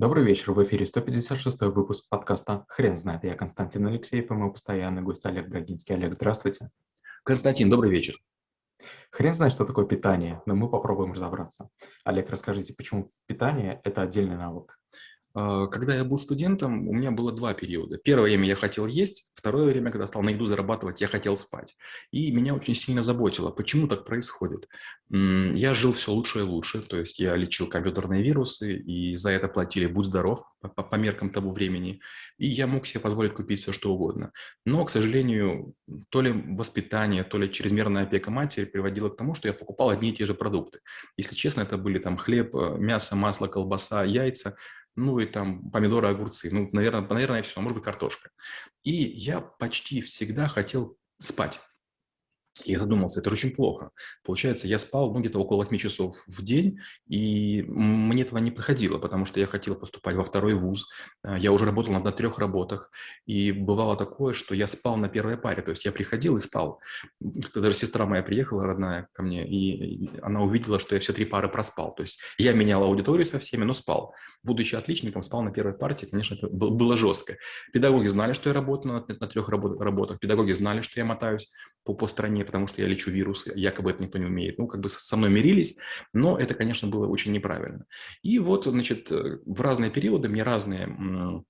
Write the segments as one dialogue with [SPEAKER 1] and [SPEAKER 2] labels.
[SPEAKER 1] Добрый вечер, в эфире 156 выпуск подкаста «Хрен знает». Я Константин Алексеев и мой постоянный гость Олег Брагинский. Олег, здравствуйте.
[SPEAKER 2] Константин, добрый вечер.
[SPEAKER 1] Хрен знает, что такое питание, но мы попробуем разобраться. Олег, расскажите, почему питание – это отдельный навык?
[SPEAKER 2] А, когда я был студентом, у меня было два периода. Первое время я хотел есть, второе время, когда стал на еду зарабатывать, я хотел спать. И меня очень сильно заботило, почему так происходит. Я жил все лучше и лучше, то есть я лечил компьютерные вирусы, и за это платили «Будь здоров» по, по меркам того времени. И я мог себе позволить купить все, что угодно. Но, к сожалению, то ли воспитание, то ли чрезмерная опека матери приводило к тому, что я покупал одни и те же продукты. Если честно, это были там хлеб, э, мясо, масло, колбаса, яйца – ну и там помидоры, огурцы, ну, наверное, наверное, все, может быть, картошка. И я почти всегда хотел спать. Я задумался, это очень плохо. Получается, я спал ну, где-то около 8 часов в день, и мне этого не подходило, потому что я хотел поступать во второй вуз. А, я уже работал на, трех работах, и бывало такое, что я спал на первой паре. То есть я приходил и спал. Даже сестра моя приехала, родная, ко мне, и она увидела, что я все три пары проспал. То есть я менял аудиторию со всеми, но спал. Будучи отличником, спал на первой партии, конечно, это было жестко. Педагоги знали, что я работаю на трех работах. Педагоги знали, что я мотаюсь по, по стране, потому что я лечу вирусы, якобы это никто не умеет. Ну, как бы со мной мирились, но это, конечно, было очень неправильно. И вот, значит, э, в разные периоды мне разные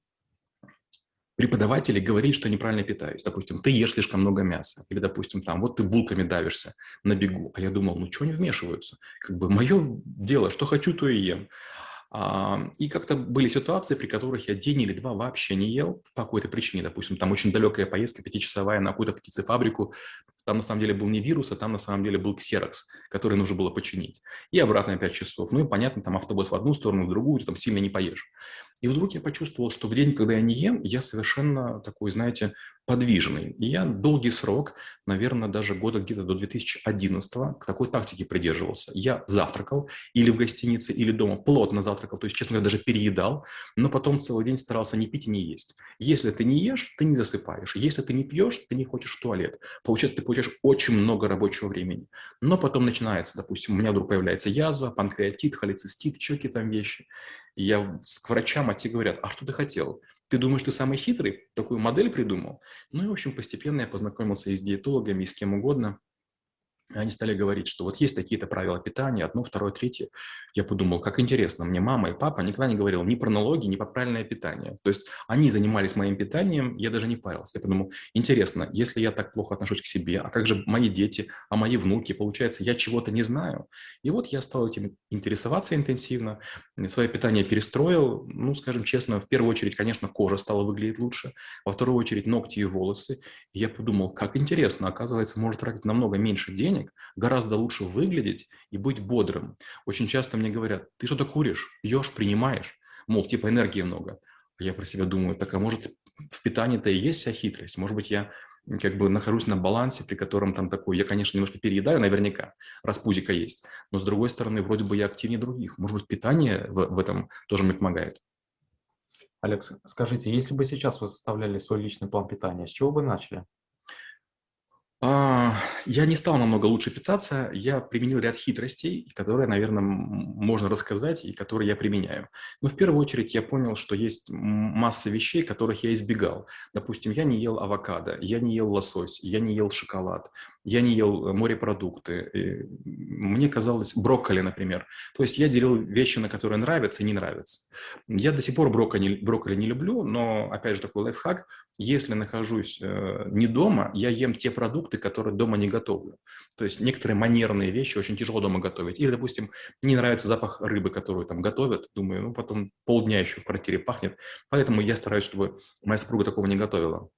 [SPEAKER 2] преподаватели говорили, что я неправильно питаюсь. Допустим, ты ешь слишком много мяса. Или, допустим, там, вот ты булками давишься на бегу. А я думал, ну, что они вмешиваются? Как бы мое дело, что хочу, то и ем. И как-то были ситуации, при которых я день или два вообще не ел по какой-то причине. Допустим, там очень далекая поездка, пятичасовая на какую-то птицефабрику. Там на самом деле был не вирус, а там на самом деле был ксерокс, который нужно было починить. И обратно 5 часов. Ну и понятно, там автобус в одну сторону, в другую, ты там сильно не поешь. И вдруг я почувствовал, что в день, когда я не ем, я совершенно такой, знаете, подвижный. И я долгий срок, наверное, даже года где-то до 2011 к такой тактике придерживался. Я завтракал или в гостинице, или дома, плотно завтракал, то есть, честно говоря, даже переедал, но потом целый день старался не пить и не есть. Если ты не ешь, ты не засыпаешь. Если ты не пьешь, ты не хочешь в туалет. Получается, ты получаешь очень много рабочего времени. Но потом начинается, допустим, у меня вдруг появляется язва, панкреатит, холецистит, еще какие-то там вещи. И я к врачам, а те говорят, а что ты хотел? Ты думаешь, ты самый хитрый? Такую модель придумал? Ну и, в общем, постепенно я познакомился и с диетологами, и с кем угодно – они стали говорить, что вот есть такие-то правила питания, одно, второе, третье. Я подумал, как интересно, мне мама и папа никогда не говорил ни про налоги, ни про правильное питание. То есть они занимались моим питанием, я даже не парился. Я подумал, интересно, если я так плохо отношусь к себе, а как же мои дети, а мои внуки? Получается, я чего-то не знаю. И вот я стал этим интересоваться интенсивно, свое питание перестроил. Ну, скажем честно, в первую очередь, конечно, кожа стала выглядеть лучше, во вторую очередь ногти и волосы. И я подумал, как интересно, оказывается, может тратить намного меньше денег, денег, гораздо лучше выглядеть и быть бодрым. Очень часто мне говорят, ты что-то куришь, пьешь, принимаешь, мол, типа энергии много. А я про себя думаю, так а может в питании-то и есть вся хитрость? Может быть, я как бы нахожусь на балансе, при котором там такой, я, конечно, немножко переедаю, наверняка, раз пузика есть, но с другой стороны, вроде бы я активнее других. Может быть, питание в, в этом тоже мне помогает.
[SPEAKER 1] Алекс, скажите, если бы сейчас вы составляли свой личный план питания, с чего бы начали?
[SPEAKER 2] А, я не стал намного лучше питаться, я применил ряд хитростей, которые, наверное, можно рассказать и которые я применяю. Но в первую очередь я понял, что есть масса вещей, которых я избегал. Допустим, я не ел авокадо, я не ел лосось, я не ел шоколад, я не ел э, морепродукты. Мне казалось, брокколи, например. То есть я делил вещи, на которые нравятся и не нравятся. Я до сих пор брокколи, брокколи не люблю, но, опять же, такой лайфхак. Если нахожусь э, не дома, я ем те продукты, которые дома не готовлю. То есть некоторые манерные вещи очень тяжело дома готовить. Или, допустим, не нравится запах рыбы, которую там готовят. Думаю, ну, потом полдня еще в квартире пахнет. Поэтому я стараюсь, чтобы моя супруга такого не готовила.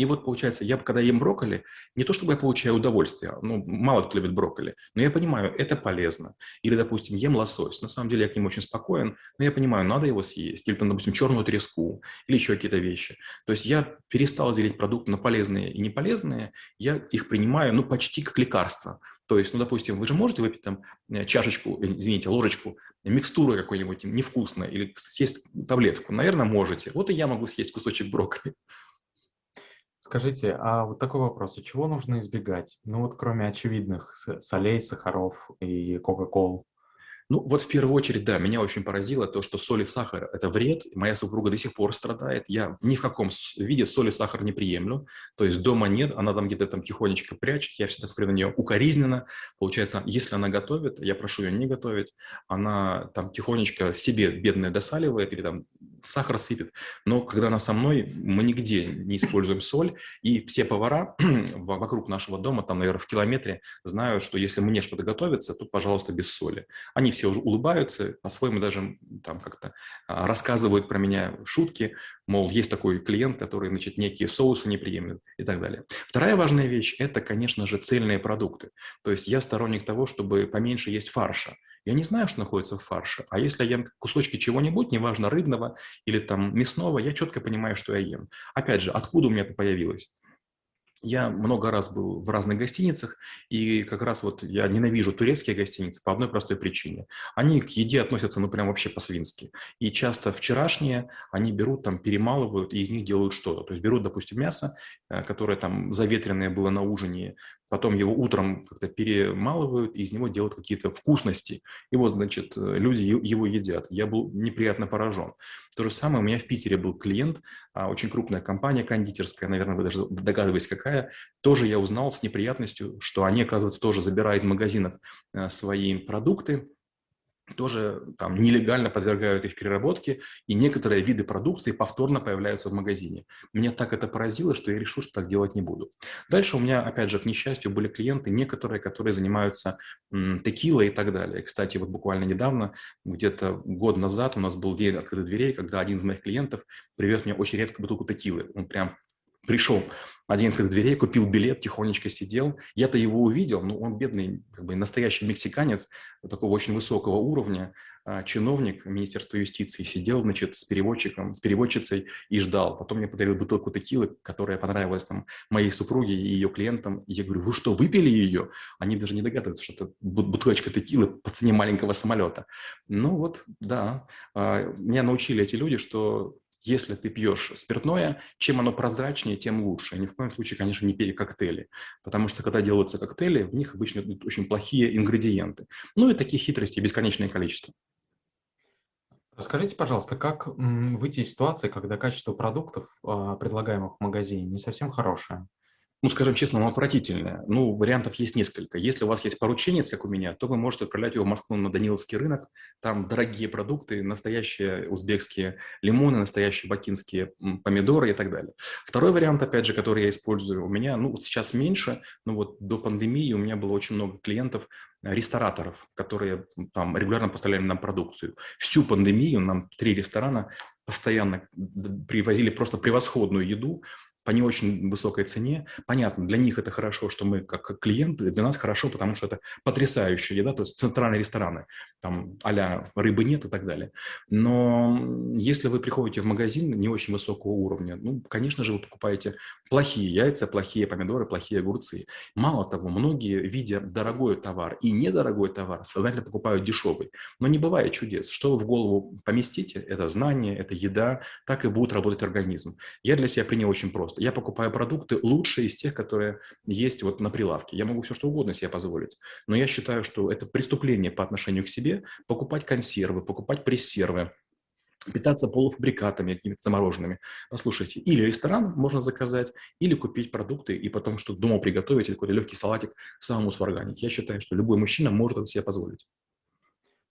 [SPEAKER 2] И вот получается, я когда ем брокколи, не то чтобы я получаю удовольствие, ну, мало кто любит брокколи, но я понимаю, это полезно. Или, допустим, ем лосось, на самом деле я к нему очень спокоен, но я понимаю, надо его съесть. Или, там, допустим, черную треску, или еще какие-то вещи. То есть я перестал делить продукты на полезные и неполезные, я их принимаю, ну, почти как лекарство. То есть, ну, допустим, вы же можете выпить там э, чашечку, э, извините, ложечку микстуры какой-нибудь невкусной или съесть таблетку. Наверное, можете. Вот и я могу съесть кусочек брокколи.
[SPEAKER 1] Скажите, а вот такой вопрос, а чего нужно избегать? Ну вот кроме очевидных солей, сахаров и кока-кол.
[SPEAKER 2] Ну, вот в первую очередь, да, меня очень поразило то, что соль и сахар – это вред. Моя супруга до сих пор страдает. Я ни в каком виде соль и сахар не приемлю. То есть дома нет, она там где-то там тихонечко прячет. Я всегда смотрю на нее укоризненно. Получается, если она готовит, я прошу ее не готовить, она там тихонечко себе бедная досаливает или там сахар сыпет. Но когда она со мной, мы нигде не используем соль. И все повара вокруг нашего дома, там, наверное, в километре, знают, что если мне что-то готовится, то, пожалуйста, без соли. Они все уже улыбаются, по-своему даже там как-то а, рассказывают про меня шутки, мол, есть такой клиент, который, значит, некие соусы не приемлет и так далее. Вторая важная вещь – это, конечно же, цельные продукты. То есть я сторонник того, чтобы поменьше есть фарша. Я не знаю, что находится в фарше, а если я ем кусочки чего-нибудь, неважно, рыбного или там мясного, я четко понимаю, что я ем. Опять же, откуда у меня это появилось? Я много раз был в разных гостиницах, и как раз вот я ненавижу турецкие гостиницы по одной простой причине. Они к еде относятся, ну, прям вообще по-свински. И часто вчерашние они берут, там, перемалывают, и из них делают что-то. То есть берут, допустим, мясо, э, которое там заветренное было на ужине, потом его утром как-то перемалывают, и из него делают какие-то вкусности. И вот, значит, э, люди его едят. Я был неприятно поражен. То же самое у меня в Питере был клиент, а, очень крупная компания кондитерская, наверное, вы даже догадываетесь, какая. Тоже я узнал с неприятностью, что они, оказывается, тоже забирая из магазинов э, свои продукты, тоже там нелегально подвергают их переработке, и некоторые виды продукции повторно появляются в магазине. Меня так это поразило, что я решил, что так делать не буду. Дальше у меня, опять же, к несчастью, были клиенты, некоторые, которые занимаются м, текилой и так далее. Кстати, вот буквально недавно, где-то год назад у нас был день открытых дверей, когда один из моих клиентов привез мне очень редкую бутылку текилы. Он прям пришел один из дверей, купил билет, тихонечко сидел. Я-то его увидел, но он бедный, как бы настоящий мексиканец, такого очень высокого уровня, а, чиновник Министерства юстиции, сидел, значит, с переводчиком, с переводчицей и ждал. Потом мне подарил бутылку текилы, которая понравилась там моей супруге и ее клиентам. И я говорю, вы что, выпили ее? Они даже не догадываются, что это бутылочка текилы по цене маленького самолета. Ну вот, да, а, меня научили эти люди, что если ты пьешь спиртное, чем оно прозрачнее, тем лучше. Ни в коем случае, конечно, не пей коктейли, потому что когда делаются коктейли, в них обычно идут очень плохие ингредиенты. Ну и таких хитростей бесконечное количество.
[SPEAKER 1] Расскажите, пожалуйста, как выйти из ситуации, когда качество продуктов, а, предлагаемых в магазине, не совсем хорошее?
[SPEAKER 2] Ну, скажем честно, оно отвратительное. Ну, вариантов есть несколько. Если у вас есть порученец, как у меня, то вы можете отправлять его в Москву на Даниловский рынок. Там дорогие продукты, настоящие узбекские лимоны, настоящие бакинские помидоры и так далее. Второй вариант, опять же, который я использую, у меня, ну, сейчас меньше, но вот до пандемии у меня было очень много клиентов, э, рестораторов, которые там регулярно поставляли нам продукцию. Всю пандемию нам три ресторана постоянно привозили просто превосходную еду, по не очень высокой цене. Понятно, для них это хорошо, что мы как клиенты, для нас хорошо, потому что это потрясающая еда, то есть центральные рестораны, там а рыбы нет и так далее. Но если вы приходите в магазин не очень высокого уровня, ну, конечно же, вы покупаете плохие яйца, плохие помидоры, плохие огурцы. Мало того, многие, видя дорогой товар и недорогой товар, сознательно покупают дешевый. Но не бывает чудес. Что в голову поместите, это знание, это еда, так и будет работать организм. Я для себя принял очень просто просто. Я покупаю продукты лучшие из тех, которые есть вот на прилавке. Я могу все что угодно себе позволить. Но я считаю, что это преступление по отношению к себе покупать консервы, покупать прессервы, питаться полуфабрикатами какими-то замороженными. Послушайте, или ресторан можно заказать, или купить продукты и потом что дома приготовить, или какой-то легкий салатик самому сварганить. Я считаю, что любой мужчина может это себе позволить.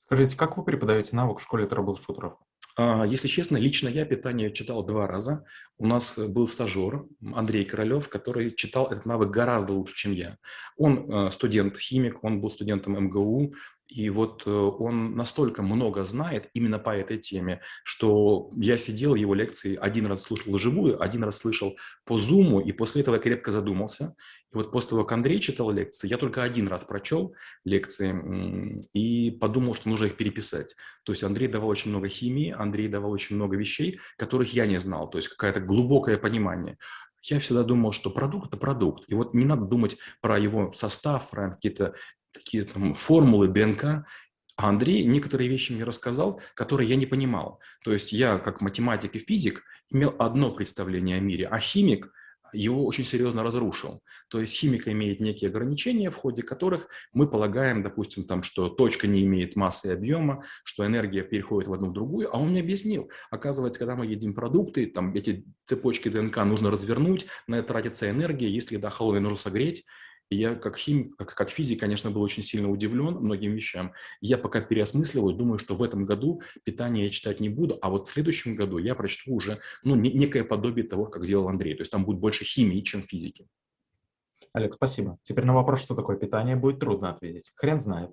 [SPEAKER 1] Скажите, как вы преподаете навык в школе трэбл-шутеров?
[SPEAKER 2] А, если честно, лично я питание читал два раза. У нас был стажер Андрей Королев, который читал этот навык гораздо лучше, чем я. Он э, студент-химик, он был студентом МГУ, и вот э, он настолько много знает именно по этой теме, что я сидел его лекции, один раз слушал живую, один раз слышал по зуму, и после этого крепко задумался. И вот после того, как Андрей читал лекции, я только один раз прочел лекции и подумал, что нужно их переписать. То есть Андрей давал очень много химии, Андрей давал очень много вещей, которых я не знал. То есть какое-то глубокое понимание. Я всегда думал, что продукт – это продукт. И вот не надо думать про его состав, про какие-то такие там формулы ДНК, а Андрей некоторые вещи мне рассказал, которые я не понимал. То есть я, как математик и физик, имел одно представление о мире, а химик его очень серьезно разрушил. То есть химика имеет некие ограничения, в ходе которых мы полагаем, допустим, там, что точка не имеет массы и объема, что энергия переходит в одну в другую, а он мне объяснил. Оказывается, когда мы едим продукты, там эти цепочки ДНК нужно развернуть, на это тратится энергия, если еда холодная, нужно согреть, я как химик, как, как физик, конечно, был очень сильно удивлен многим вещам. Я пока переосмысливаю, думаю, что в этом году питание я читать не буду, а вот в следующем году я прочту уже ну, некое подобие того, как делал Андрей. То есть там будет больше химии, чем физики.
[SPEAKER 1] Олег, спасибо. Теперь на вопрос, что такое питание, будет трудно ответить. Хрен знает.